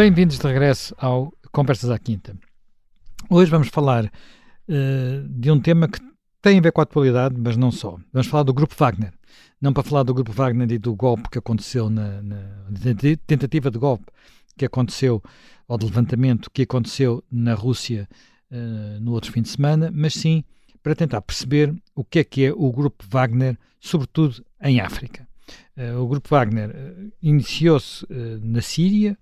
Bem-vindos de regresso ao Conversas à Quinta. Hoje vamos falar uh, de um tema que tem a ver com a atualidade, mas não só. Vamos falar do Grupo Wagner. Não para falar do Grupo Wagner e do golpe que aconteceu na, na tentativa de golpe que aconteceu, ou de levantamento que aconteceu na Rússia uh, no outro fim de semana, mas sim para tentar perceber o que é que é o Grupo Wagner, sobretudo em África. Uh, o Grupo Wagner uh, iniciou-se na Síria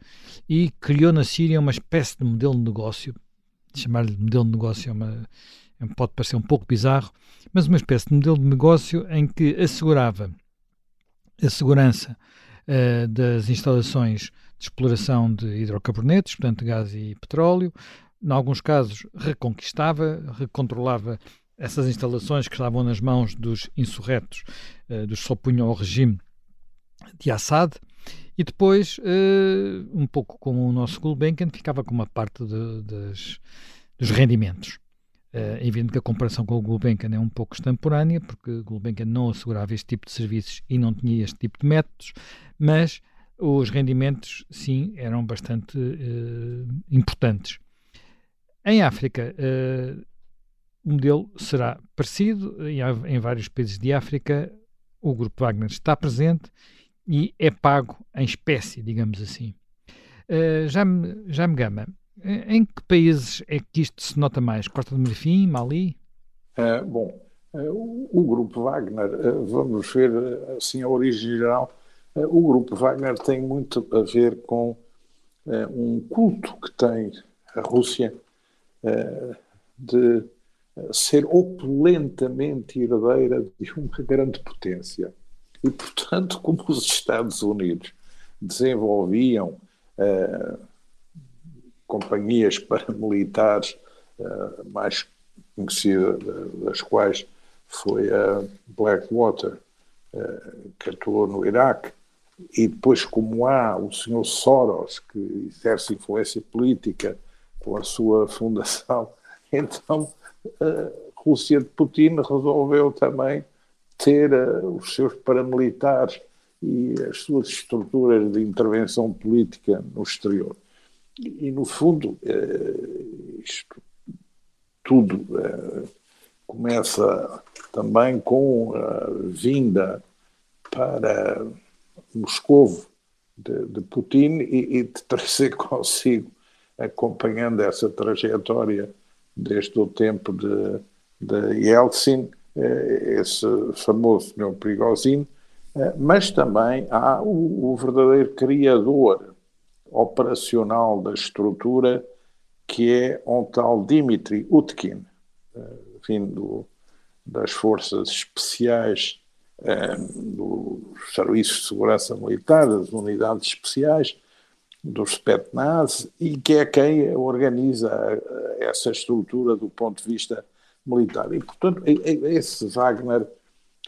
e criou na Síria uma espécie de modelo de negócio. Chamar-lhe modelo de negócio é uma, é, pode parecer um pouco bizarro, mas uma espécie de modelo de negócio em que assegurava a segurança das instalações de exploração de hidrocarbonetos, portanto, gás e petróleo. Em alguns casos, reconquistava, recontrolava essas instalações que estavam nas mãos dos insurretos, uh, dos que se opunham ao regime de Assad. E depois, uh, um pouco como o nosso Gulbenkian, ficava com uma parte de, das, dos rendimentos. É evidente que a comparação com o Gulbenkian é um pouco extemporânea, porque o Gulbenkian não assegurava este tipo de serviços e não tinha este tipo de métodos, mas os rendimentos, sim, eram bastante uh, importantes. Em África, uh, o modelo será parecido. Em, em, vários países de África, o Grupo Wagner está presente e é pago em espécie, digamos assim. Uh, já, me, já me gama, em que países é que isto se nota mais? Costa do Marfim, Mali? Uh, bom, uh, o, Grupo Wagner, vamos ver assim a origem geral, eh, o grupo Wagner tem muito a ver com um culto que tem a Rússia de ser opulentamente herdeira de uma grande potência. E, portanto, como os Estados Unidos desenvolviam uh, companhias paramilitares, mais conhecida das quais foi a Blackwater, que atuou no Iraque, e depois, como há o senhor Soros, que exerce influência política com a sua fundação, então a Rússia de Putin resolveu também ter uh, os seus paramilitares e as suas estruturas de intervenção política no exterior. E, no fundo, uh, isto tudo uh, começa também com a vinda para Moscovo de, de Putin e, e, de trazer consigo, acompanhando essa trajetória desde o tempo de, de Yeltsin, eh, esse famoso senhor Prigozhin, eh, mas também há o, o, verdadeiro criador operacional da estrutura, que é um tal Dmitry Utkin, eh, vindo das forças especiais dos serviços de segurança militar, das unidades especiais, dos Spetsnaz, e que é quem organiza essa estrutura do ponto de vista militar. E, portanto, esse Wagner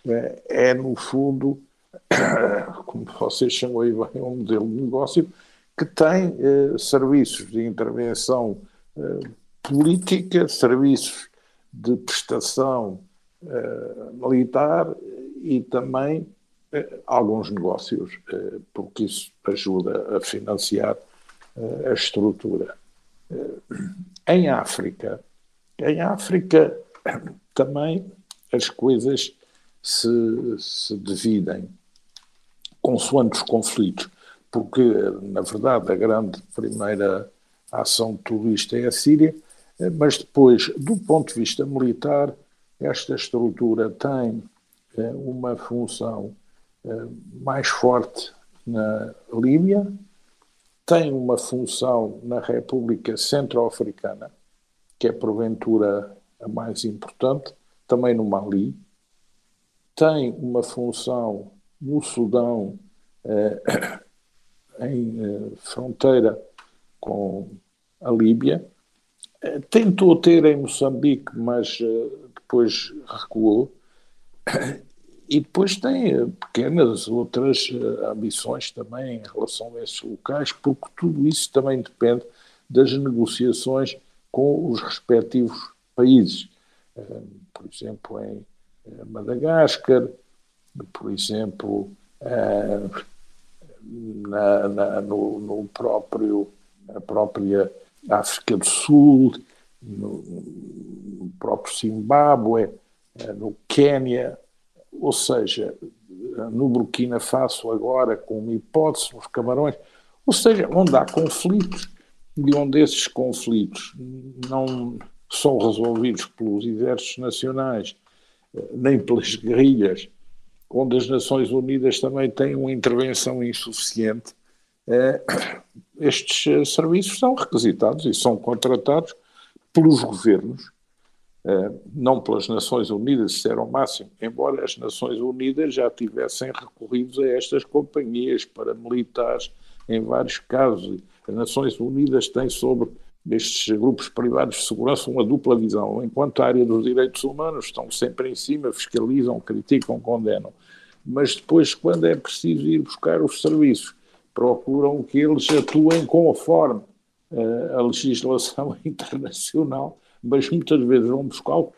é, é no fundo, como vocês chamam aí bem, um modelo de negócio que tem eh, serviços de intervenção eh, política, serviços de prestação eh, militar e também eh, alguns negócios, eh, porque isso ajuda a financiar eh, a estrutura. Em África, em África também as coisas se, se dividem consoante os conflitos, porque, na verdade, a grande primeira ação isto é a Síria, mas depois, do ponto de vista militar, esta estrutura tem uma função eh, mais forte na Líbia, tem uma função na República Centro-Africana, que é porventura a mais importante, também no Mali, tem uma função no Sudão, eh, em eh, fronteira com a Líbia, eh, tentou ter em Moçambique, mas eh, depois recuou, e depois tem eh, pequenas outras ambições também em relação a esses locais, porque tudo isso também depende das negociações com os respectivos países. Eh, por exemplo, em Madagascar, por exemplo, na, na, no, no, próprio a própria África do Sul, no, no próprio Zimbábue, eh, no Quênia, ou seja, no Burkina Faso agora, com uma hipótese, nos Camarões, ou seja, onde há conflitos e onde esses conflitos não são resolvidos pelos exércitos nacionais, eh, nem pelas guerrilhas, onde as Nações Unidas também têm uma intervenção insuficiente, eh, estes serviços são requisitados e são contratados pelos governos eh, não pelas Nações Unidas, isso era o máximo, embora as Nações Unidas já tivessem recorrido a estas companhias paramilitares em vários casos. As Nações Unidas têm sobre estes grupos privados de segurança uma dupla visão. Enquanto a área dos direitos humanos estão sempre em cima, fiscalizam, criticam, condenam. Mas depois, quando é preciso ir buscar os serviços, procuram que eles atuem conforme uh, a legislação internacional mas muitas vezes vão buscá-lo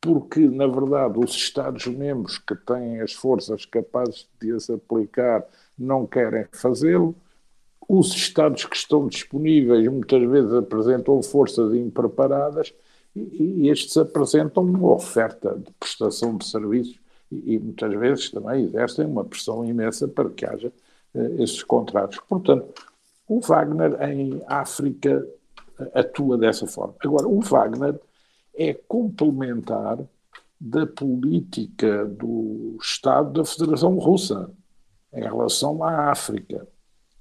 porque, na verdade, os Estados-membros que têm as forças capazes de as aplicar não querem fazê-lo. Os Estados que estão disponíveis muitas vezes apresentam forças impreparadas e, estes apresentam uma oferta de prestação de serviços e, muitas vezes também exercem uma pressão imensa para que haja eh, esses contratos. Portanto, o Wagner em África atua dessa forma. Agora, o Wagner é complementar da política do Estado da Federação Russa em relação à África.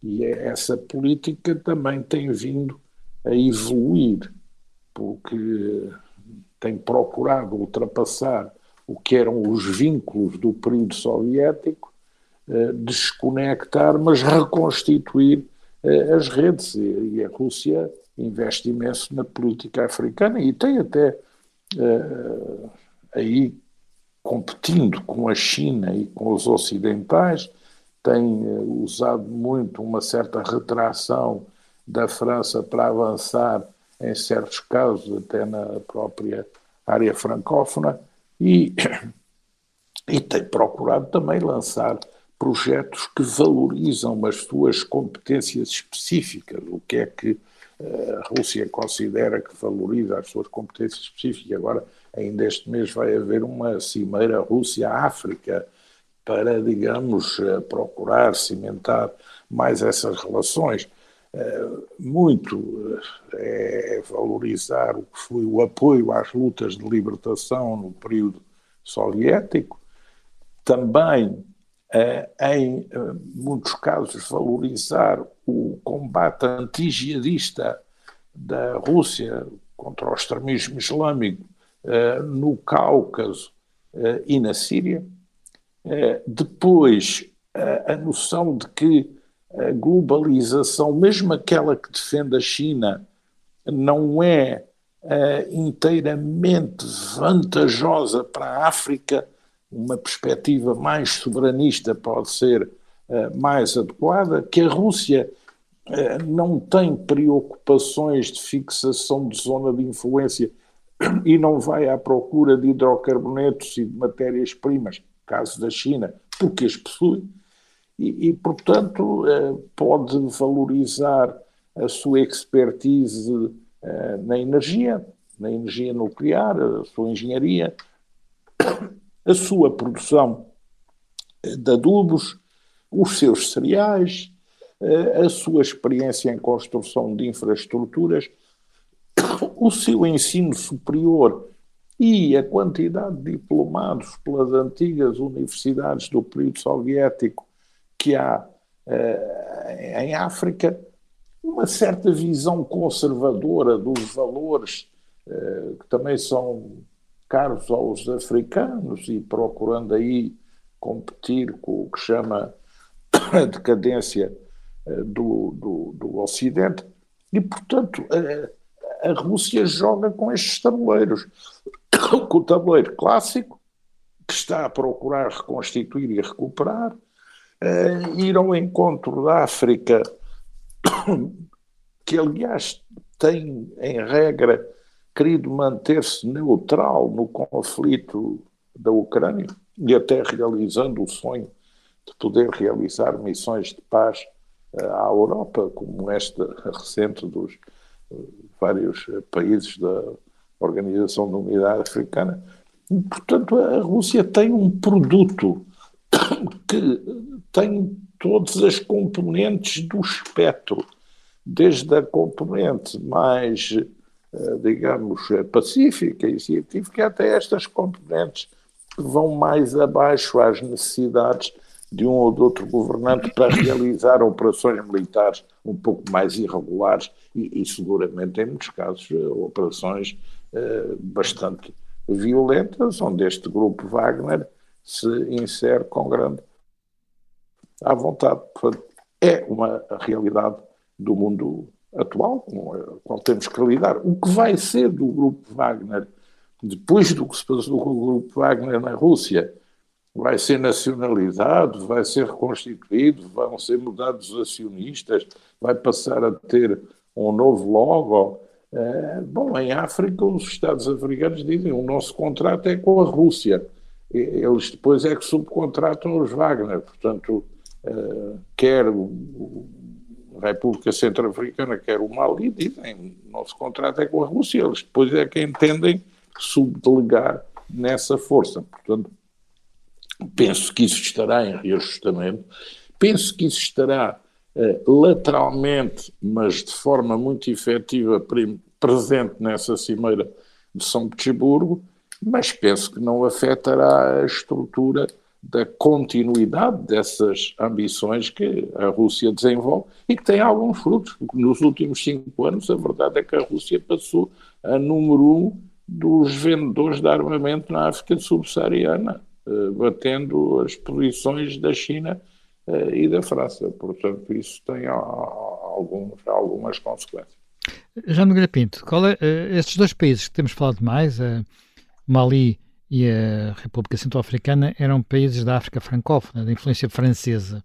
E essa política também tem vindo a evoluir, porque tem procurado ultrapassar o que eram os vínculos do período soviético, eh, desconectar, mas reconstituir eh, as redes. E a Rússia investe imenso na política africana e tem até uh, aí competindo com a China e com os ocidentais, tem uh, usado muito uma certa retração da França para avançar em certos casos até na própria área francófona e, e tem procurado também lançar projetos que valorizam as suas competências específicas, o que é que a Rússia considera que valoriza as suas competências específicas. Agora, ainda este mês, vai haver uma cimeira Rússia-África para, digamos, eh, procurar cimentar mais essas relações. Eh, muito eh, é valorizar o que foi o apoio às lutas de libertação no período soviético, também em muitos casos valorizar o combate anti-jihadista da Rússia contra o extremismo islâmico no Cáucaso e na Síria. Uh, depois, a noção de que a globalização, mesmo aquela que defende a China, não é inteiramente vantajosa para a África, uma perspectiva mais soberanista pode ser mais adequada, que a Rússia eh, não tem preocupações de fixação de zona de influência e não vai à procura de hidrocarbonetos e de matérias-primas, caso da China, porque as possui, e, e, portanto eh, pode valorizar a sua expertise eh, na energia, na energia nuclear, a sua engenharia, a sua produção de adubos, os seus cereais, a sua experiência em construção de infraestruturas, o seu ensino superior e a quantidade de diplomados pelas antigas universidades do período soviético que há uh, em África, uma certa visão conservadora dos valores uh, que também são caros aos africanos e procurando aí competir com o que chama a decadência eh, do, do, do Ocidente, e, portanto, a, a Rússia joga com estes tabuleiros. Com o tabuleiro clássico, que está a procurar reconstituir e recuperar, uh, ir ao encontro da África, que aliás tem, em regra, querido manter-se neutral no conflito da Ucrânia e até realizando o sonho de poder realizar missões de paz à Europa, como esta recente dos vários países da Organização da Unidade Africana. Portanto, a Rússia tem um produto que tem todas as componentes do espectro, desde a componente mais, eh, digamos, pacífica e científica até estas componentes que vão mais abaixo às necessidades de um ou de outro governante para realizar operações militares um pouco mais irregulares e, e seguramente, em muitos casos, eh, operações eh, bastante violentas, onde este grupo Wagner se insere com grande à vontade. Portanto, é uma realidade do mundo atual com a qual temos que lidar. O que vai ser do grupo Wagner depois do que se passou com o grupo Wagner na Rússia? Vai ser nacionalizado, vai ser reconstituído, vão ser mudados os acionistas, vai passar a ter um novo logo. É, bom, em África, os Estados africanos dizem o nosso contrato é com a Rússia. Eles depois é que subcontratam os Wagner. Portanto, uh, quer a República Centro-Africana, quer o Mali, dizem o nosso contrato é com a Rússia. Eles depois é que entendem subdelegar nessa força. Portanto, penso que isso estará em reajustamento, penso que isso estará lateralmente, mas de forma muito efetiva, presente nessa cimeira de São Petersburgo, mas penso que não afetará a estrutura da continuidade dessas ambições que a Rússia desenvolve e que tem alguns frutos. Nos últimos cinco anos, a verdade é que a Rússia passou a número um dos vendedores de armamento na África subsaariana, eh, batendo as posições da China eh, e da França. Portanto, isso tem alguns, algumas consequências. Já no Pinto, qual é, uh, estes dois países que temos falado mais, uh, Mali e a República Centro-Africana, eram países da África francófona, da influência francesa.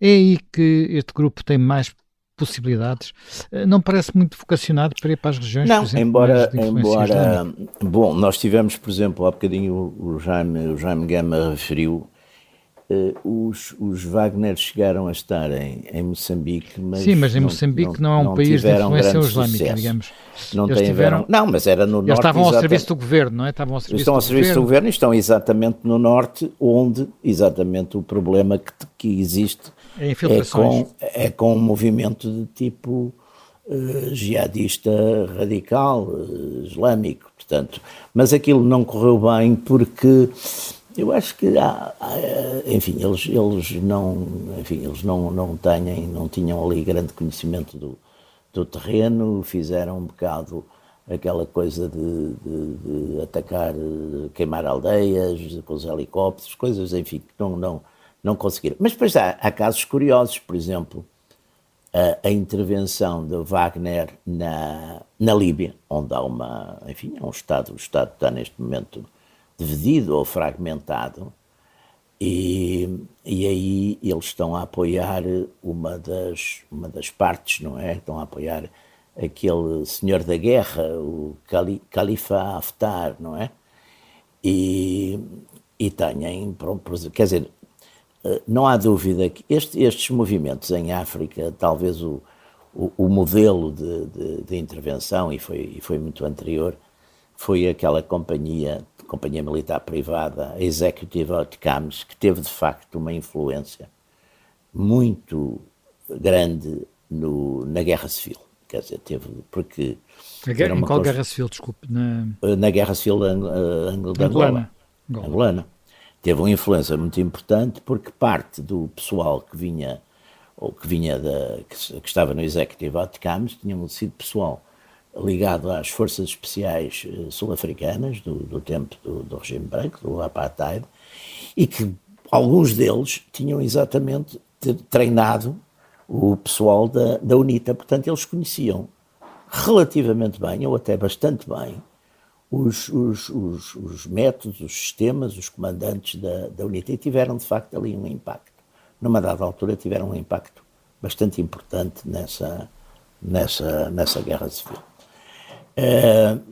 É aí que este grupo tem mais possibilidades. Uh, não parece muito vocacionado para ir para as regiões, não, exemplo, embora, embora bom, nós tivemos, por exemplo, há bocadinho o Jaime, o Jaime Gama referiu Uh, os, os Wagner chegaram a estar em, em Moçambique, mas. Sim, mas em Moçambique não, não é um país de influência islâmica, sucesso. digamos. Não eles tiveram. Não, mas era no eles norte. estavam ao serviço do governo, não é? Estavam ao serviço estão ao serviço governo. do governo e estão exatamente no norte, onde exatamente o problema que, que existe é, é, com, é com um movimento de tipo uh, jihadista radical, uh, islâmico, portanto. Mas aquilo não correu bem porque eu acho que há, enfim, eles, eles não, enfim, eles não, não têm, não tinham ali grande conhecimento do, do terreno, fizeram um bocado aquela coisa de, de, de, atacar, queimar aldeias com os helicópteros, coisas, enfim, que não, não, não conseguiram. Mas depois há, há casos curiosos, por exemplo, a, a, intervenção de Wagner na, na Líbia, onde há uma, enfim, é um Estado, o Estado está neste momento dividido ou fragmentado, e, e aí eles estão a apoiar uma das, uma das partes, não é? Estão a apoiar aquele senhor da guerra, o Cali, Califa Haftar, não é? E, e têm, quer dizer, eh, não há dúvida que este, estes movimentos em África, talvez o, o, o modelo de, de, de, intervenção, e foi, e foi muito anterior, foi aquela companhia companhia militar privada, a Executive Outcomes, que teve de facto uma influência muito grande no, na Guerra Civil. Quer dizer, teve, porque... Guerra, em qual Guerra Civil, desculpe? Na, na Guerra Civil ang, de Angolana. Angolana. Teve uma influência muito importante porque parte do pessoal que vinha ou que vinha da, que, que estava no Executive Outcomes tinham sido pessoal ligado às forças especiais eh, sul-africanas do, do, tempo do, do, regime branco, do apartheid, e que alguns deles tinham exatamente treinado o pessoal da, da UNITA, portanto eles conheciam relativamente bem, ou até bastante bem, os, os, os, os métodos, os sistemas, os comandantes da, da UNITA, e tiveram de facto ali um impacto. Numa dada altura tiveram um impacto bastante importante nessa, nessa, nessa guerra civil. Uh,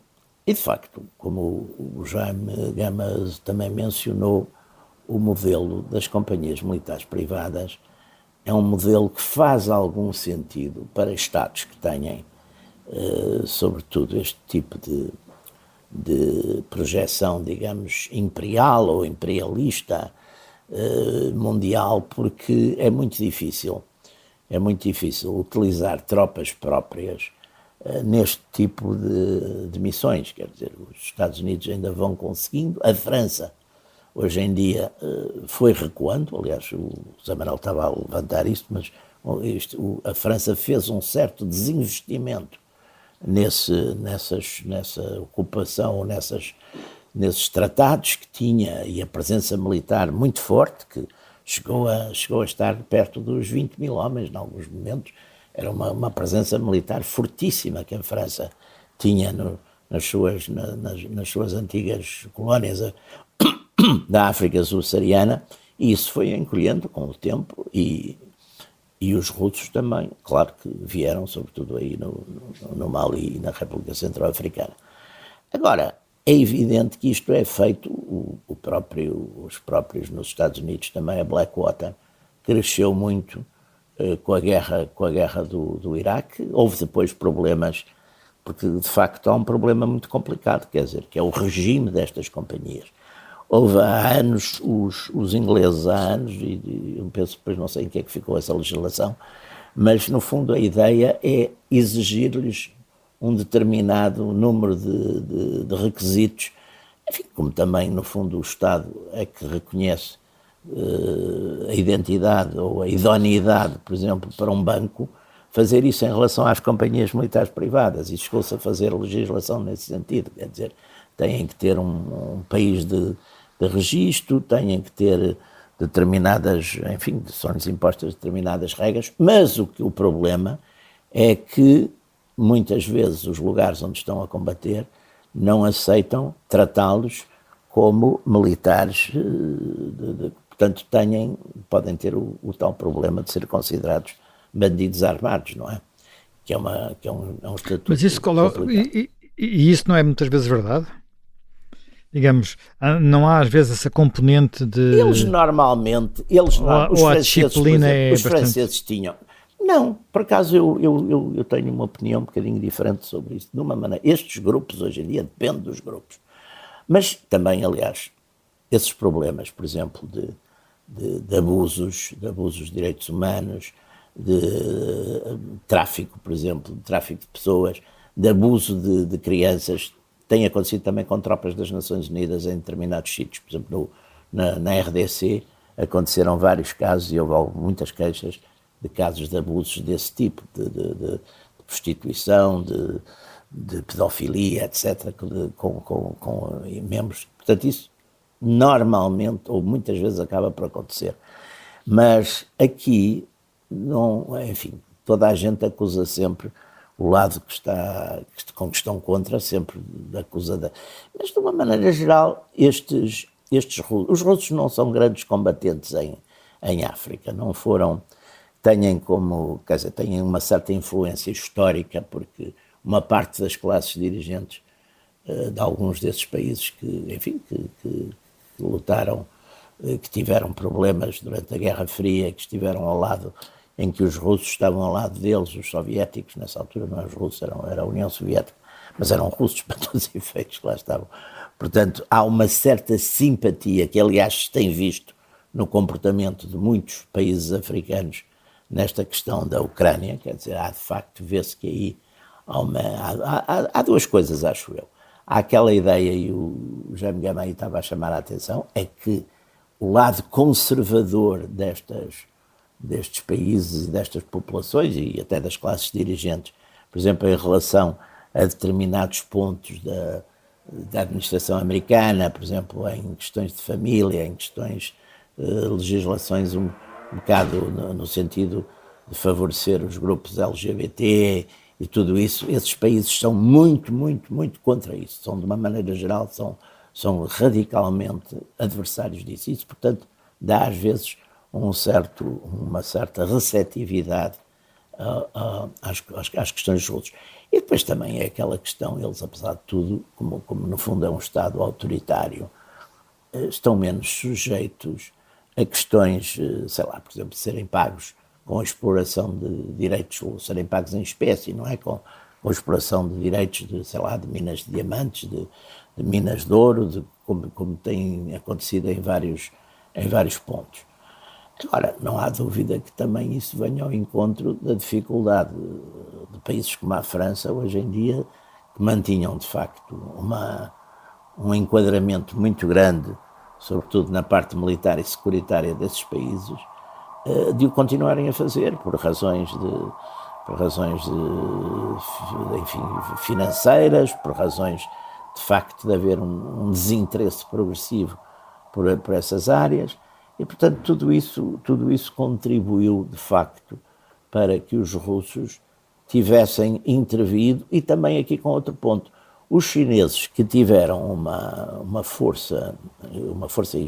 e, de facto, como o Jaime Gamas também mencionou, o modelo das companhias militares privadas é um modelo que faz algum sentido para Estados que tenham, uh, sobretudo, este tipo de, de projeção, digamos, imperial ou imperialista uh, mundial, porque é muito difícil, é muito difícil utilizar tropas próprias neste tipo de, de missões. Quer dizer, os Estados Unidos ainda vão conseguindo, a França hoje em dia uh, foi recuando, aliás, o Zamaral estava a levantar isto, mas a França fez um certo desinvestimento nesse, nessas, nessa ocupação, nessas, nesses tratados que tinha e a presença militar muito forte, que chegou a, chegou a estar perto dos 20 mil homens em alguns momentos. Era uma, uma presença militar fortíssima que a França tinha no, nas, suas, na, nas, nas suas antigas colónias da África subsaariana, e isso foi encolhendo com o tempo e e os russos também, claro que vieram, sobretudo aí no, no, no Mali e na República Centro-Africana. Agora, é evidente que isto é feito, o, o, próprio, os próprios nos Estados Unidos também, a Blackwater, cresceu muito eh, com a guerra, com a guerra do, do Iraque. Houve depois problemas, porque de facto há um problema muito complicado, quer dizer, que é o regime destas companhias. Houve há anos, os, os ingleses há anos, e, e eu penso depois não sei em que é que ficou essa legislação, mas no fundo a ideia é exigir-lhes um determinado número de, de, de, requisitos, enfim, como também no fundo o Estado é que reconhece a identidade ou a idoneidade, por exemplo, para um banco, fazer isso em relação às companhias militares privadas. E chegou-se a fazer legislação nesse sentido, quer dizer, têm que ter um, um país de, de registro, têm que ter determinadas, enfim, são-lhes impostas determinadas regras, mas o, o problema é que muitas vezes os lugares onde estão a combater não aceitam tratá-los como militares, eh, de, de, portanto têm, podem ter o, o, tal problema de ser considerados bandidos armados, não é? Que é, uma, que é, um, é um estatuto. Mas isso, e, e, e isso não é muitas vezes verdade? digamos, não há às vezes essa componente de. Eles normalmente, eles ou, os ou a disciplina exemplo, é os bastante... franceses tinham. Não, por acaso eu, eu, eu, eu, tenho uma opinião um bocadinho diferente sobre isso. De uma maneira, estes grupos hoje em dia depende dos grupos. Mas também, aliás, esses problemas, por exemplo, de, de, de abusos, de abusos de direitos humanos, de, de tráfico, por exemplo, de tráfico de pessoas, de abuso de, de crianças, tem acontecido também com tropas das Nações Unidas em determinados sítios. Por exemplo, no, na, na, RDC aconteceram vários casos e houve muitas queixas de casos de abusos desse tipo, de, de, de, prostituição, de, de, pedofilia, etc., com, com, com membros. Portanto, isso normalmente ou muitas vezes acaba por acontecer. Mas aqui, não, enfim, toda a gente acusa sempre o lado que está, com que estão contra, sempre acusa da. Mas, de uma maneira geral, estes, estes os russos não são grandes combatentes em, em África, não foram. Têm como, quer dizer, têm uma certa influência histórica, porque uma parte das classes dirigentes uh, de alguns desses países que, enfim, que, que lutaram, uh, que tiveram problemas durante a Guerra Fria, que estiveram ao lado em que os russos estavam ao lado deles, os soviéticos, nessa altura não eram os russos, eram, era a União Soviética, mas eram russos para todos os efeitos que lá estavam. Portanto, há uma certa simpatia que, aliás, se tem visto no comportamento de muitos países africanos nesta questão da Ucrânia, quer dizer, há de facto, vê-se que aí há, uma, há, há, há, duas coisas, acho eu. Aquela ideia, e o Jaime Gama aí estava a chamar a atenção, é que o lado conservador destas destes países e destas populações e até das classes dirigentes, por exemplo, em relação a determinados pontos da, da administração americana, por exemplo, em questões de família, em questões de uh, legislações um, um bocado no, no, sentido de favorecer os grupos LGBT e tudo isso, esses países são muito, muito, muito contra isso. São, de uma maneira geral, são, são radicalmente adversários disso. Isso, portanto, dá às vezes um certo, uma certa receptividade uh, uh, às, às, questões dos outros. E depois também é aquela questão, eles, apesar de tudo, como, como no fundo é um Estado autoritário, uh, estão menos sujeitos a questões, eh, sei lá, por exemplo, de serem pagos com a exploração de direitos serem pagos em espécie, não é? Com, com a exploração de direitos de, sei lá, de minas de diamantes, de, de minas de ouro, de, como, como tem acontecido em vários, em vários pontos. Agora, não há dúvida que também isso venha ao encontro da dificuldade de países como a França, hoje em dia, que mantinham de facto uma, um enquadramento muito grande, sobretudo na parte militar e securitária desses países, de o continuarem a fazer por razões de por razões de, enfim, financeiras, por razões de facto de haver um, um desinteresse progressivo por, por essas áreas. E portanto tudo isso tudo isso contribuiu de facto para que os russos tivessem intervido. E também aqui com outro ponto os chineses que tiveram uma uma força uma força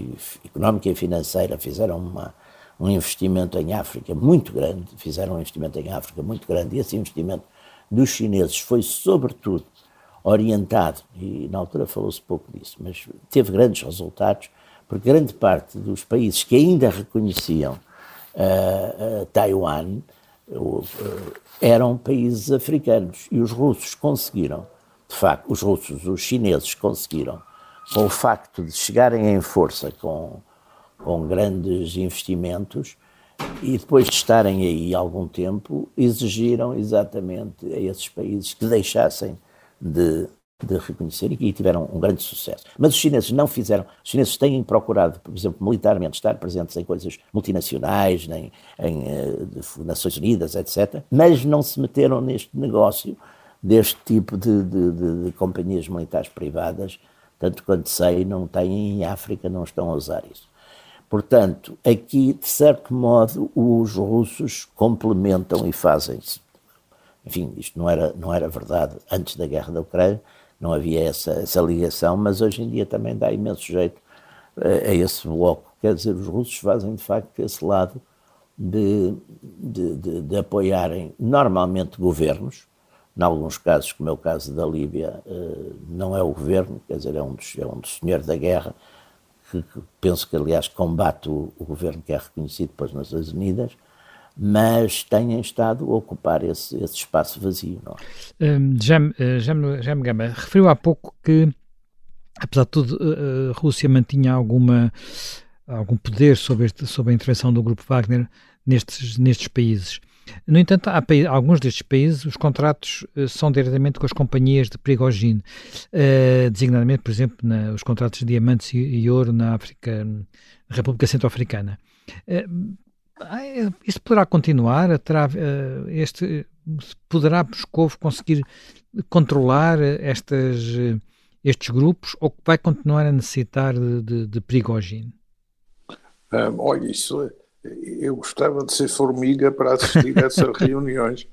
económica e financeira fizeram uma um investimento em África muito grande, fizeram um investimento em África muito grande, e esse investimento dos chineses foi, sobretudo, orientado, e na altura falou-se pouco disso, mas teve grandes resultados, porque grande parte dos países que ainda reconheciam uh, uh, Taiwan uh, eram países africanos, e os russos conseguiram, de facto, os russos, os chineses conseguiram, com o facto de chegarem em força com com grandes investimentos e depois de estarem aí algum tempo, exigiram exatamente a esses países que deixassem de, de reconhecer e tiveram um grande sucesso. Mas os chineses não fizeram. Os chineses têm procurado, por exemplo, militarmente, estar presentes em coisas multinacionais, em, em uh, Nações Unidas, etc., mas não se meteram neste negócio deste tipo de, de, de, de companhias militares privadas. Tanto quanto sei, não têm em África, não estão a usar isso. Portanto, aqui, de certo modo, os russos complementam e fazem-se. Enfim, isto não era, não era verdade antes da guerra da Ucrânia, não havia essa, essa ligação, mas hoje em dia também dá imenso jeito a, a esse bloco. Quer dizer, os russos fazem de facto esse lado de, de, de, de apoiarem normalmente governos, em alguns casos, como é o caso da Líbia, eh, não é o governo, quer dizer, é um dos, é um dos senhores da guerra, que, que penso que, aliás, combate o, o, governo que é reconhecido pelas Nações Unidas, mas têm estado a ocupar esse, esse espaço vazio. Não é? um, Jam, eh, Jam, Jam Gama referiu há pouco que, apesar de tudo, eh, a Rússia mantinha alguma, algum poder sobre, este, sobre a intervenção do Grupo Wagner nestes, nestes países. No entanto, há alguns destes países, os contratos uh, são diretamente com as companhias de Prigogine, uh, designadamente, por exemplo, na, os contratos de diamantes e, ouro na África, na República Centro-Africana. Uh, isso poderá continuar? Terá, este, poderá Moscou conseguir controlar estas, estes grupos ou vai continuar a necessitar de, de, de? Um, olha, isso é eu gostava de ser formiga para assistir a essas reuniões,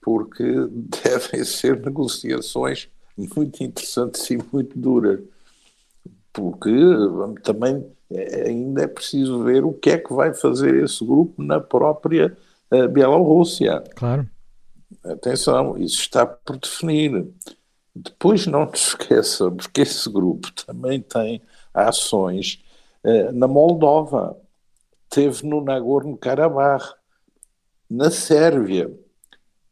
porque devem ser negociações muito interessantes e muito duras, porque também ainda é preciso ver o que é que vai fazer esse grupo na própria uh, Bielorrússia. Claro. Atenção, isso está por definir. Depois não nos esqueçamos que esse grupo também tem ações uh, na Moldova teve no Nagorno-Karabakh, na Sérvia.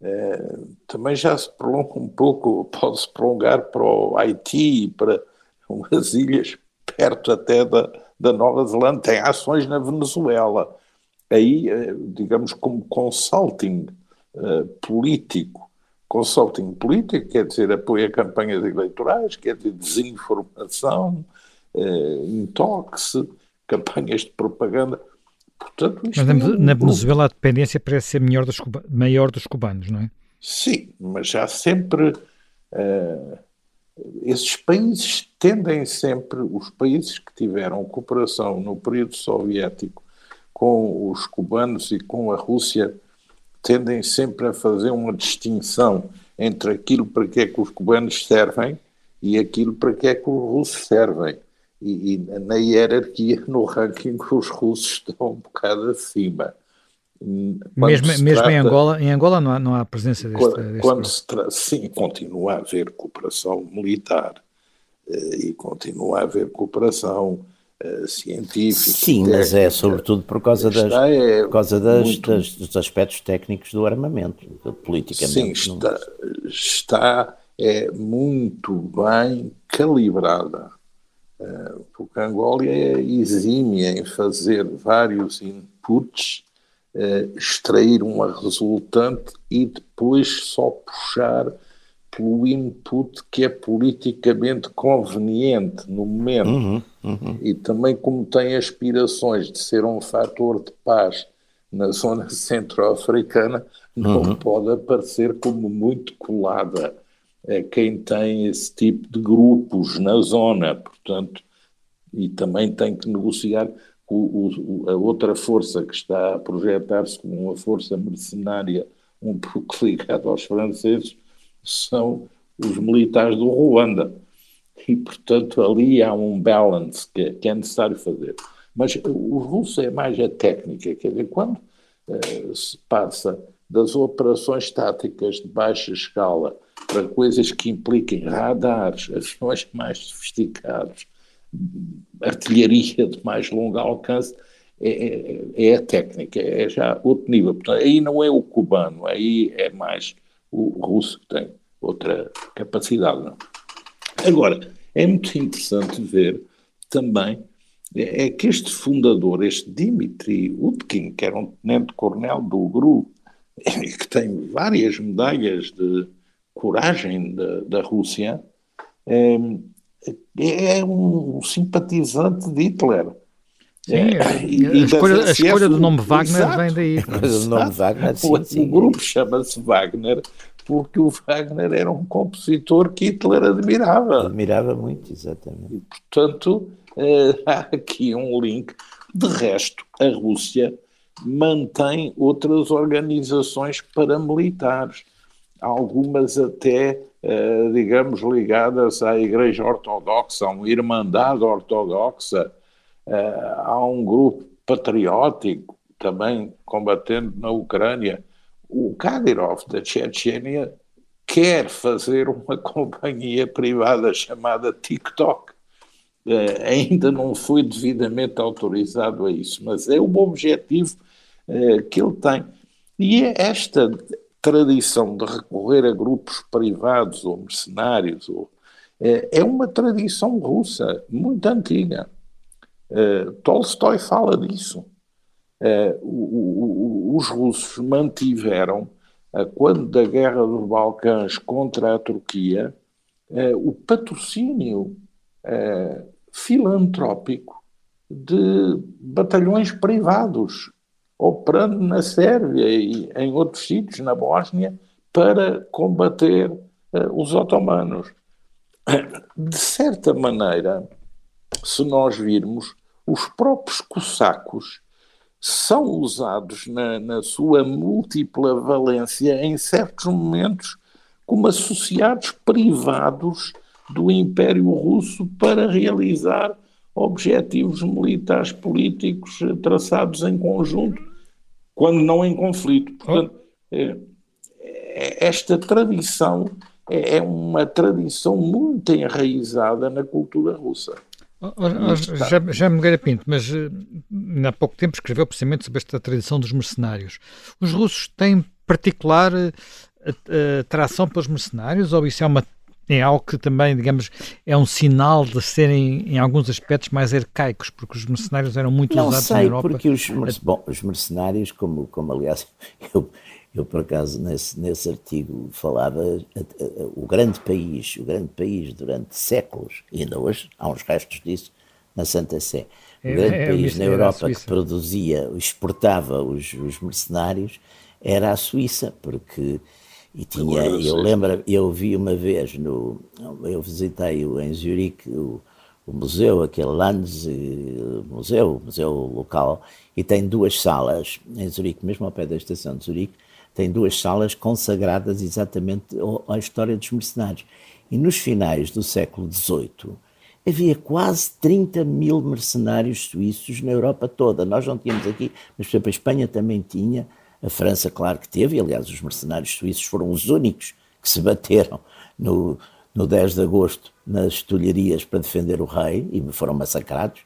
É, também já se prolonga um pouco, pode-se prolongar para o Haiti, para umas ilhas perto até da, da Nova Zelândia, tem ações na Venezuela. Aí, é, digamos, como consulting uh, político, consulting político quer dizer apoio a campanhas eleitorais, quer dizer desinformação, uh, intox, campanhas de propaganda. Portanto, mas na, é na Venezuela a dependência parece ser maior dos, maior dos cubanos, não é? Sim, mas há sempre. Uh, esses países tendem sempre, os países que tiveram cooperação no período soviético com os cubanos e com a Rússia, tendem sempre a fazer uma distinção entre aquilo para que é que os cubanos servem e aquilo para que é que os russos servem e, e, na hierarquia, no ranking, os russos estão um bocado acima. mesmo, mesmo trata, em Angola, em Angola não há, não há presença deste, quando, deste quando se tra... Sim, continua a haver cooperação militar eh, e continua a haver cooperação uh, científico. Sim, técnica, mas é sobretudo por causa, das, é por causa das, muito... das, dos aspectos técnicos do armamento, politicamente. Sim, está, não... está é muito bem calibrada, porque Angola é exímia em fazer vários inputs, uh, extrair uma resultante e depois só puxar pelo input que é politicamente conveniente no momento. Uhum, uhum. E também, como tem aspirações de ser um fator de paz na zona centro-africana, não uhum. pode aparecer como muito colada a quem tem esse tipo de grupos na zona, portanto, e também tem que negociar com a outra força que está a projetar-se como uma força mercenária um pouco ligada aos franceses, são os militares do Ruanda. E, portanto, ali há um balance que, que é necessário fazer. Mas o russo é mais a técnica, quer dizer, quando uh, se passa das operações táticas de baixa escala para coisas que impliquem radares, aviões mais sofisticados, artilharia de mais longo alcance, é, é, é, a técnica, é já outro nível. Portanto, aí não é o cubano, aí é mais o russo que tem outra capacidade. Não? Agora, é muito interessante ver também é, é que este fundador, este Dmitry Utkin, que era um tenente-coronel do GRU, que tem várias medalhas de coragem da, da Rússia, é, é, um simpatizante de Hitler. Sim, é, e, a, escolha, a escolha do nome Wagner exato, vem daí. O, nome Wagner, sim, sim. o grupo chama-se Wagner porque o Wagner era um compositor que Hitler admirava. Admirava muito, exatamente. E, portanto, eh, há aqui um link. De resto, a Rússia mantém outras organizações paramilitares, algumas até, eh, digamos, ligadas à Igreja Ortodoxa, a uma Irmandade Ortodoxa, eh, há um grupo patriótico também combatendo na Ucrânia o Kadyrov da Chechênia quer fazer uma companhia privada chamada TikTok. Uh, ainda não foi devidamente autorizado a isso, mas é o objetivo uh, que ele tem. E é esta tradição de recorrer a grupos privados ou mercenários ou, uh, é uma tradição russa muito antiga. Tolstói fala disso. Uh, o, o, os russos mantiveram, quando da guerra dos Balcãs contra a Turquia, o patrocínio filantrópico de batalhões privados, operando na Sérvia e em outros sítios, na Bósnia, para combater os otomanos. De certa maneira, se nós virmos, os próprios cossacos são usados na, na sua múltipla valência em certos momentos como associados privados do Império Russo para realizar objetivos militares políticos traçados em conjunto, quando não em conflito. Portanto, é, esta tradição é, é uma tradição muito enraizada na cultura russa. Já, já Nogueira Pinto, mas há pouco tempo escreveu precisamente sobre esta tradição dos mercenários. Os russos têm particular atração pelos mercenários ou isso é uma é algo que também, digamos, é um sinal de serem, em alguns aspectos, mais arcaicos, porque os mercenários eram muito não usados sei, na Europa. porque os, bom, os mercenários, como, como aliás eu, eu por acaso nesse, nesse artigo falava, o grande país, o grande país durante séculos, ainda hoje há uns restos disso na Santa Sé, o é, grande é, país é, na Europa que produzia, exportava os, os, mercenários era a Suíça, porque e tinha, eu lembro, eu vi uma vez no, eu visitei em Zurique o, o museu, aquele Lands museu, museu local, e tem duas salas em Zurique, mesmo ao pé da estação de Zurique, tem duas salas consagradas exatamente à história dos mercenários. E nos finais do século XVIII havia quase 30 mil mercenários suíços na Europa toda. Nós não tínhamos aqui, mas por exemplo a Espanha também tinha, a França claro que teve, e aliás os mercenários suíços foram os únicos que se bateram no, no 10 de agosto nas tulharias para defender o rei e foram massacrados.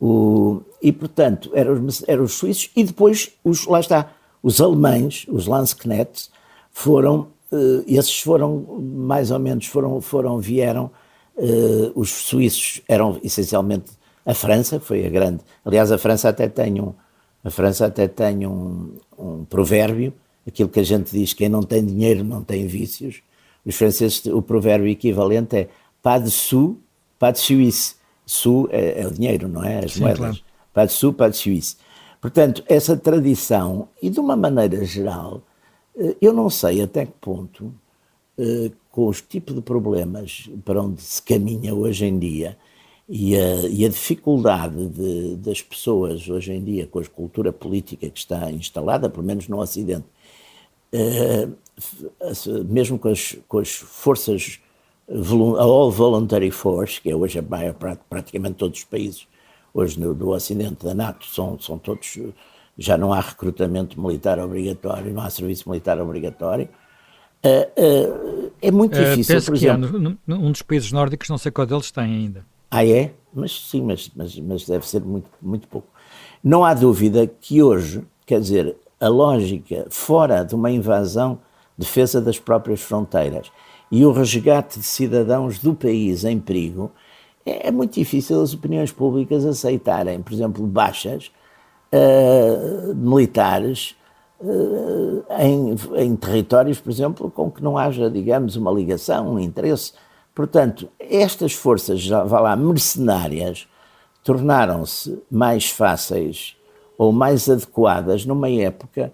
O, e, portanto, eram os, eram os suíços e depois, os, lá está, os alemães, os Lanzknechts, foram, uh, esses foram, mais ou menos, foram, foram vieram, uh, os suíços eram essencialmente a França, foi a grande, aliás, a França até tem um, a França até tem um, um provérbio, aquilo que a gente diz, quem não tem dinheiro não tem vícios, os franceses, o provérbio equivalente é pas de sous, pas de Suisse, Sul é, é, o dinheiro, não é? As Sim, moedas. Claro. Pas de Sul, pas de Suisse. Portanto, essa tradição, e de uma maneira geral, eh, eu não sei até que ponto, eh, com os tipos de problemas para onde se caminha hoje em dia, e a, e a dificuldade de, das pessoas hoje em dia com a cultura política que está instalada, pelo menos no Ocidente, eh, mesmo com as, com as forças a All Voluntary Force, que é hoje a maior, praticamente todos os países hoje no, do Ocidente da NATO são, são todos, já não há recrutamento militar obrigatório, não há serviço militar obrigatório. Uh, uh, é muito uh, difícil, por exemplo. Que um dos países nórdicos, não sei qual deles tem ainda. Ah, é? Mas sim, mas, mas, mas deve ser muito, muito pouco. Não há dúvida que hoje, quer dizer, a lógica fora de uma invasão, defesa das próprias fronteiras, e o resgate de cidadãos do país em perigo, é, é muito difícil as opiniões públicas aceitarem, por exemplo, baixas uh, militares uh, em, em, territórios, por exemplo, com que não haja, digamos, uma ligação, um interesse. Portanto, estas forças, já vá lá, mercenárias, tornaram-se mais fáceis ou mais adequadas numa época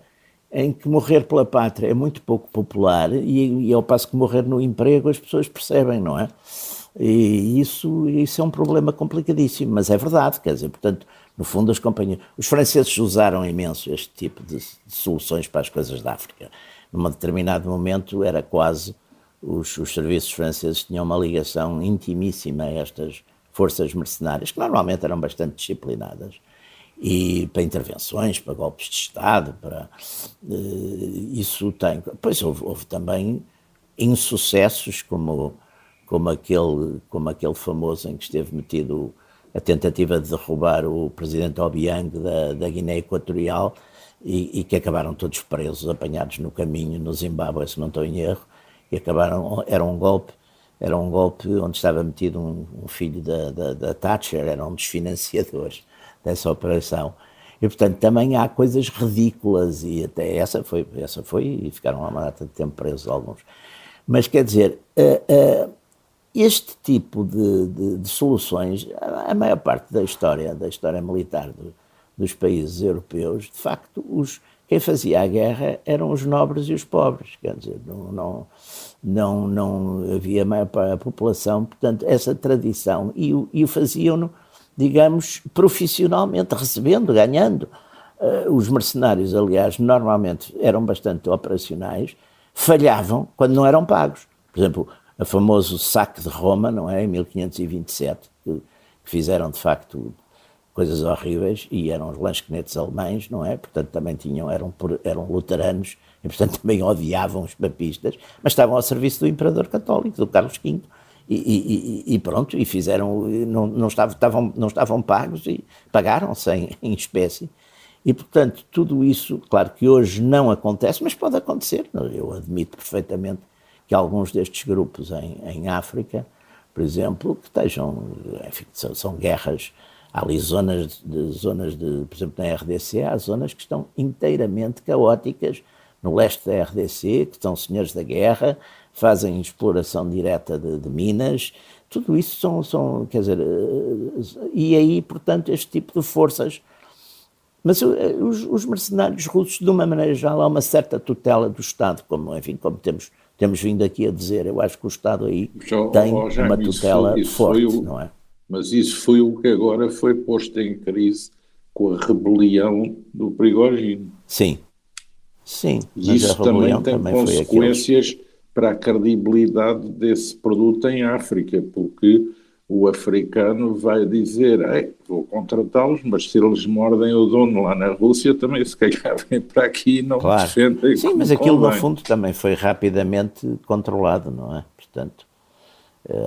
em que morrer pela pátria é muito pouco popular e, e ao passo que morrer no emprego as pessoas percebem, não é? E isso, isso é um problema complicadíssimo, mas é verdade, quer dizer, portanto, no fundo as companhias, os franceses usaram imenso este tipo de, de soluções para as coisas da África. Num determinado momento era quase, os, os serviços franceses tinham uma ligação intimíssima a estas forças mercenárias, que normalmente eram bastante disciplinadas e para intervenções, para golpes de Estado, para uh, isso tem. Pois houve, houve, também insucessos como como aquele como aquele famoso em que esteve metido a tentativa de derrubar o presidente Obiang da, da Guiné Equatorial e, e, que acabaram todos presos, apanhados no caminho no Zimbábue, se não estou em erro, e acabaram era um golpe era um golpe onde estava metido um, um filho da, da, da Thatcher, era um dos financiadores dessa operação. E, portanto, também há coisas ridículas, e até essa foi, essa foi e ficaram uma data de tempo presos alguns. Mas, quer dizer, uh, uh, este tipo de, de, de, soluções, a, maior parte da história, da história militar do, dos países europeus, de facto, os, quem fazia a guerra eram os nobres e os pobres, quer dizer, não, não, não, não havia maior parte da população, portanto, essa tradição, e, e o faziam-no digamos, profissionalmente, recebendo, ganhando. Uh, os mercenários, aliás, normalmente eram bastante operacionais, falhavam quando não eram pagos. Por exemplo, o famoso saque de Roma, não é? Em 1527, que, que fizeram de facto coisas horríveis e eram os lanchonetes alemães, não é? Portanto, também tinham, eram, eram luteranos e, portanto, também odiavam os papistas, mas estavam ao serviço do imperador católico, do Carlos V. E, e, e, pronto, e fizeram, não, não, estavam, não estavam pagos e pagaram-se em, em espécie. E, portanto, tudo isso, claro que hoje não acontece, mas pode acontecer. Eu admito perfeitamente que alguns destes grupos em, em África, por exemplo, que estejam, enfim, são, são guerras, há ali zonas de, zonas de, por exemplo, na RDC, há zonas que estão inteiramente caóticas, no leste da RDC, que estão senhores da guerra, fazem exploração direta de, de minas, tudo isso são, são, quer dizer, eh, e aí, portanto, este tipo de forças. Mas eh, os, os, mercenários russos, de uma maneira geral, há uma certa tutela do Estado, como, enfim, como temos, temos vindo aqui a dizer. Eu acho que o Estado aí tem uma tutela isso isso forte, o, não é? Mas isso foi o que agora foi posto em crise com a rebelião do Prigogine. Sim, sim. E isso também tem também consequências para a credibilidade desse produto em África, porque o africano vai dizer, vou contratá-los, mas se eles mordem o dono lá na Rússia, também se calhar vêm para aqui e não claro. defendem. Sim, mas aquilo convém. no fundo também foi rapidamente controlado, não é? Portanto,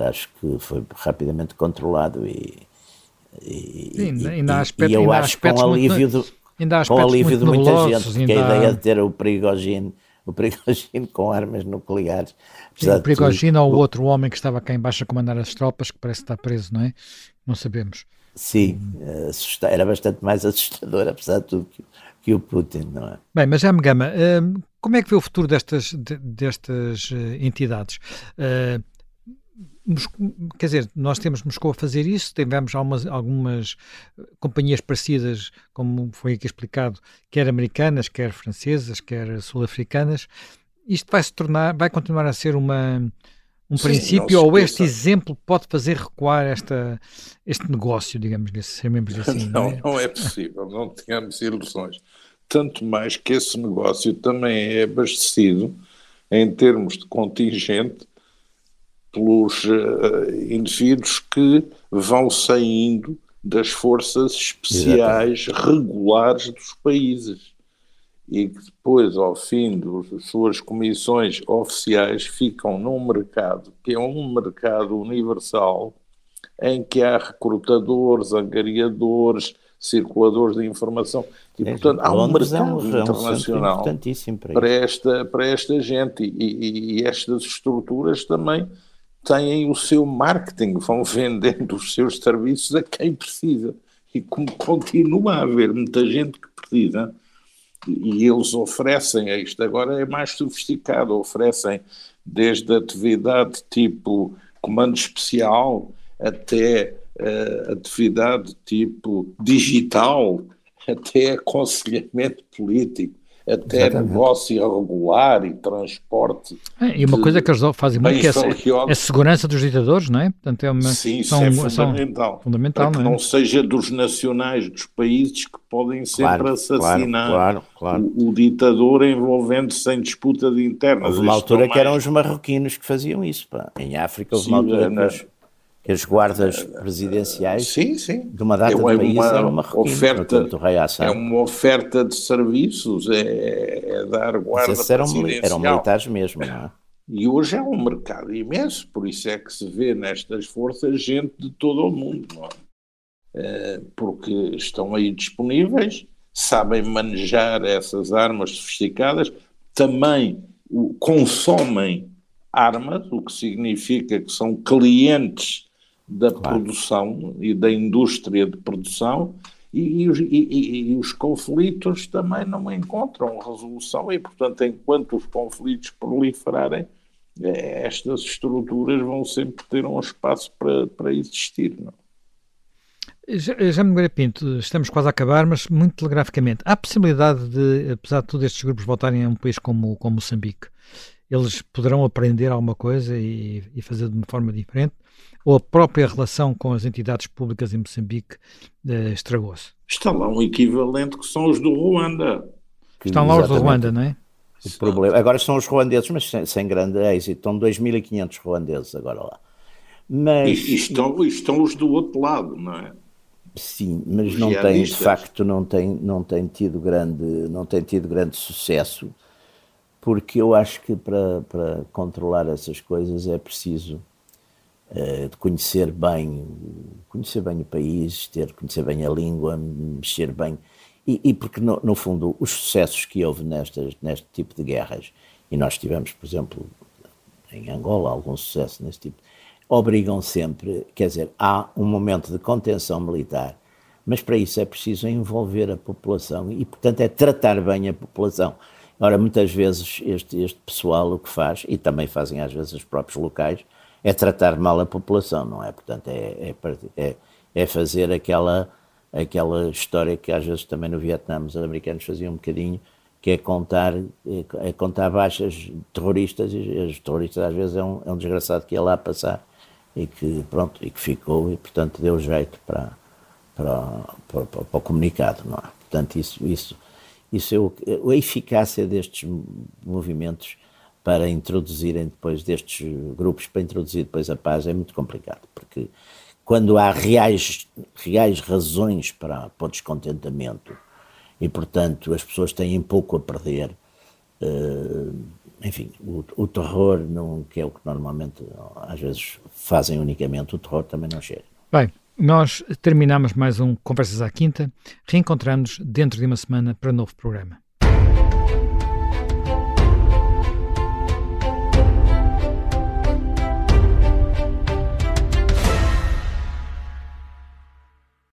acho que foi rapidamente controlado e E, Sim, ainda aspectos, e eu acho que com alívio, muito, do, ainda com alívio de muita gente, porque a ideia de ter o Prigogine o Prigogine com armas nucleares. Sim, o Prigogine ou o outro homem que estava cá embaixo a comandar as tropas, que parece estar preso, não é? Não sabemos. Sim, era bastante mais assustador, apesar de tudo, que, que o Putin, não é? Bem, mas já me gama, hum, como é que vê o futuro destas, destas eh, entidades? Quer dizer, nós temos Moscou a fazer isso, tivemos algumas, algumas companhias parecidas, como foi aqui explicado, quer americanas, quer francesas, quer sul-africanas. Isto vai se tornar, vai continuar a ser uma, um Sim, princípio ou este exemplo pode fazer recuar esta, este negócio, digamos chamemos assim? Não, não é? não é possível, não tenhamos ilusões. Tanto mais que esse negócio também é abastecido em termos de contingente pelos uh, indivíduos que vão saindo das forças especiais Exatamente. regulares dos países e que depois, ao fim das suas comissões oficiais, ficam num mercado que é um mercado universal em que há recrutadores, angariadores, circuladores de informação. E, é, portanto, há um mercado é um, internacional para, para, esta, para esta gente. E, e, e, estas estruturas também têm o seu marketing, vão vendendo os seus serviços a quem precisa. E como continua a haver muita gente que precisa, e eles oferecem, isto agora é mais sofisticado, oferecem desde atividade tipo comando especial até uh, atividade tipo digital, até aconselhamento político até Exatamente. negócio irregular e transporte. É, e uma coisa que eles fazem muito que é, é a segurança dos ditadores, não é? Portanto, é uma, Sim, isso são, é fundamental. fundamental para que não, é? não, seja dos nacionais dos países que podem sempre claro, assassinar claro, claro, o, o, ditador envolvendo-se em disputa de internas. Houve uma altura que mais... eram os marroquinos que faziam isso. Pá. Em África houve Sim, uma altura na... que que as guardas presidenciais sim, sim. de uma data é uma, de país uma eram marroquinos, oferta, É uma oferta de serviços, é, é dar guarda eram, eram militares mesmo, não é? E hoje é um mercado imenso, por isso é que se vê nestas forças gente de todo o mundo, não é? é porque estão aí disponíveis, sabem manejar essas armas sofisticadas, também consomem armas, o que significa que são clientes da claro. produção e da indústria de produção e, e, e, os conflitos também não encontram resolução e, portanto, enquanto os conflitos proliferarem, eh, estas estruturas vão sempre ter um espaço para, para existir. Não? Já, já me Pinto, estamos quase a acabar, mas muito telegraficamente. Há possibilidade de, apesar de todos estes grupos voltarem a um país como, como Moçambique, eles poderão aprender alguma coisa e, e fazer de uma forma diferente? Ou a própria relação com as entidades públicas em Moçambique eh, estragou-se? Está lá um equivalente que são os do Ruanda. Estão lá os do Ruanda, não é? O problema, agora são os ruandeses, mas sem, sem grande êxito. Estão 2.500 ruandeses agora lá. Mas, e, e, estão, e estão os do outro lado, não é? Sim, mas os não tem, de facto, não tem, não tem tido grande, não tem tido grande sucesso, porque eu acho que para, para controlar essas coisas é preciso de conhecer bem, conhecer bem o país, ter, conhecer bem a língua, mexer bem. E, e porque, no, no, fundo, os sucessos que houve nestas, neste tipo de guerras, e nós tivemos, por exemplo, em Angola, algum sucesso nesse tipo, obrigam sempre, quer dizer, há um momento de contenção militar, mas para isso é preciso envolver a população e, portanto, é tratar bem a população. Ora, muitas vezes este, este pessoal o que faz, e também fazem às vezes os próprios locais, é tratar mal a população, não é? Portanto, é, é, é, é fazer aquela, aquela história que às vezes também no Vietnã os americanos faziam um bocadinho, que é contar, é, contar baixas terroristas, e os terroristas às vezes é um, é um desgraçado que ia lá passar e que, pronto, e que ficou e, portanto, deu jeito para, para, para, para, para o comunicado, não é? Portanto, isso, isso, isso é a eficácia destes movimentos para introduzirem depois destes grupos, para introduzir depois a paz, é muito complicado, porque quando há reais, reais razões para, para o descontentamento e, portanto, as pessoas têm pouco a perder, uh, enfim, o, o, terror, não, que é o que normalmente às vezes fazem unicamente, o terror também não chega. Bem, Nós terminamos mais um Conversas à Quinta. Reencontramos dentro de uma semana para um novo programa.